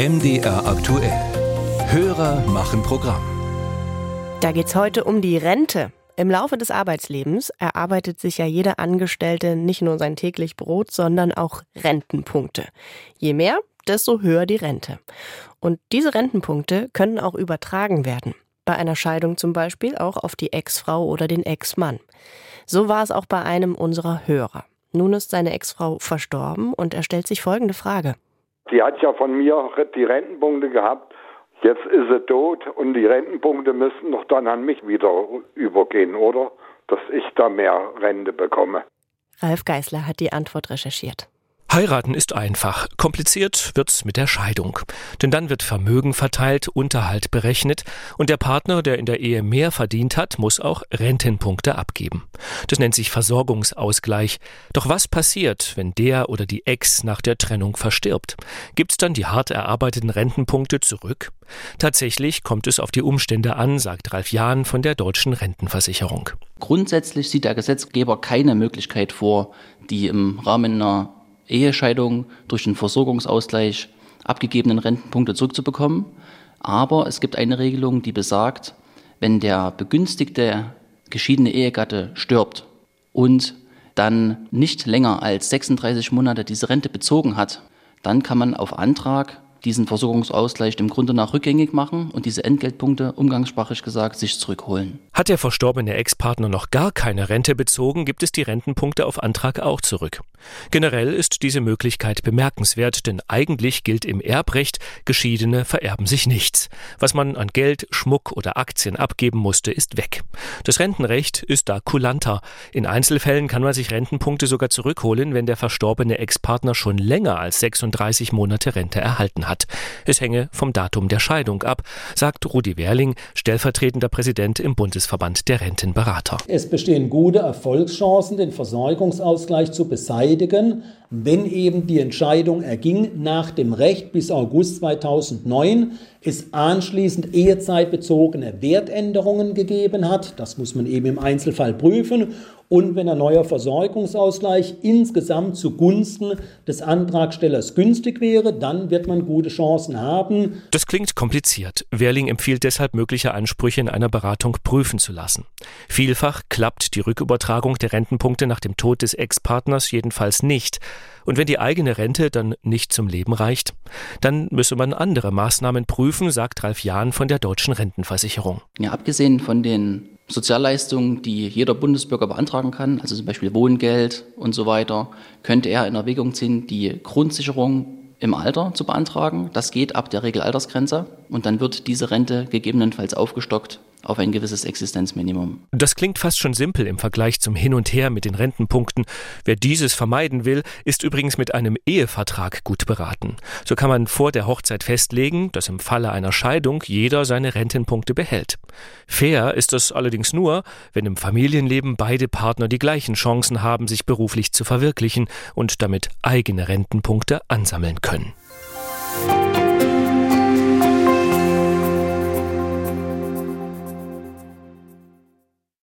MDR aktuell. Hörer machen Programm. Da geht's heute um die Rente. Im Laufe des Arbeitslebens erarbeitet sich ja jeder Angestellte nicht nur sein täglich Brot, sondern auch Rentenpunkte. Je mehr, desto höher die Rente. Und diese Rentenpunkte können auch übertragen werden. Bei einer Scheidung zum Beispiel auch auf die Ex-Frau oder den Ex-Mann. So war es auch bei einem unserer Hörer. Nun ist seine Ex-Frau verstorben und er stellt sich folgende Frage. Die hat ja von mir die Rentenpunkte gehabt. Jetzt ist sie tot und die Rentenpunkte müssten doch dann an mich wieder übergehen, oder? Dass ich da mehr Rente bekomme. Ralf Geißler hat die Antwort recherchiert. Heiraten ist einfach. Kompliziert wird's mit der Scheidung. Denn dann wird Vermögen verteilt, Unterhalt berechnet und der Partner, der in der Ehe mehr verdient hat, muss auch Rentenpunkte abgeben. Das nennt sich Versorgungsausgleich. Doch was passiert, wenn der oder die Ex nach der Trennung verstirbt? Gibt's dann die hart erarbeiteten Rentenpunkte zurück? Tatsächlich kommt es auf die Umstände an, sagt Ralf Jahn von der Deutschen Rentenversicherung. Grundsätzlich sieht der Gesetzgeber keine Möglichkeit vor, die im Rahmen einer Ehescheidung durch den Versorgungsausgleich abgegebenen Rentenpunkte zurückzubekommen. Aber es gibt eine Regelung, die besagt, wenn der begünstigte geschiedene Ehegatte stirbt und dann nicht länger als 36 Monate diese Rente bezogen hat, dann kann man auf Antrag diesen Versorgungsausgleich dem Grunde nach rückgängig machen und diese Entgeltpunkte, umgangssprachlich gesagt, sich zurückholen. Hat der verstorbene Ex-Partner noch gar keine Rente bezogen, gibt es die Rentenpunkte auf Antrag auch zurück. Generell ist diese Möglichkeit bemerkenswert, denn eigentlich gilt im Erbrecht, Geschiedene vererben sich nichts. Was man an Geld, Schmuck oder Aktien abgeben musste, ist weg. Das Rentenrecht ist da kulanter. In Einzelfällen kann man sich Rentenpunkte sogar zurückholen, wenn der verstorbene Ex-Partner schon länger als 36 Monate Rente erhalten hat. Es hänge vom Datum der Scheidung ab, sagt Rudi Werling, stellvertretender Präsident im Bundesverband der Rentenberater. Es bestehen gute Erfolgschancen, den Versorgungsausgleich zu beseitigen, wenn eben die Entscheidung erging nach dem Recht bis August 2009, es anschließend ehezeitbezogene Wertänderungen gegeben hat. Das muss man eben im Einzelfall prüfen. Und wenn ein neuer Versorgungsausgleich insgesamt zugunsten des Antragstellers günstig wäre, dann wird man gute Chancen haben. Das klingt kompliziert. Wehrling empfiehlt deshalb, mögliche Ansprüche in einer Beratung prüfen zu lassen. Vielfach klappt die Rückübertragung der Rentenpunkte nach dem Tod des Ex-Partners jedenfalls nicht. Und wenn die eigene Rente dann nicht zum Leben reicht, dann müsse man andere Maßnahmen prüfen, sagt Ralf Jahn von der Deutschen Rentenversicherung. Ja, abgesehen von den Sozialleistungen, die jeder Bundesbürger beantragen kann, also zum Beispiel Wohngeld und so weiter, könnte er in Erwägung ziehen, die Grundsicherung im Alter zu beantragen. Das geht ab der Regelaltersgrenze und dann wird diese Rente gegebenenfalls aufgestockt auf ein gewisses Existenzminimum. Das klingt fast schon simpel im Vergleich zum Hin und Her mit den Rentenpunkten. Wer dieses vermeiden will, ist übrigens mit einem Ehevertrag gut beraten. So kann man vor der Hochzeit festlegen, dass im Falle einer Scheidung jeder seine Rentenpunkte behält. Fair ist das allerdings nur, wenn im Familienleben beide Partner die gleichen Chancen haben, sich beruflich zu verwirklichen und damit eigene Rentenpunkte ansammeln können.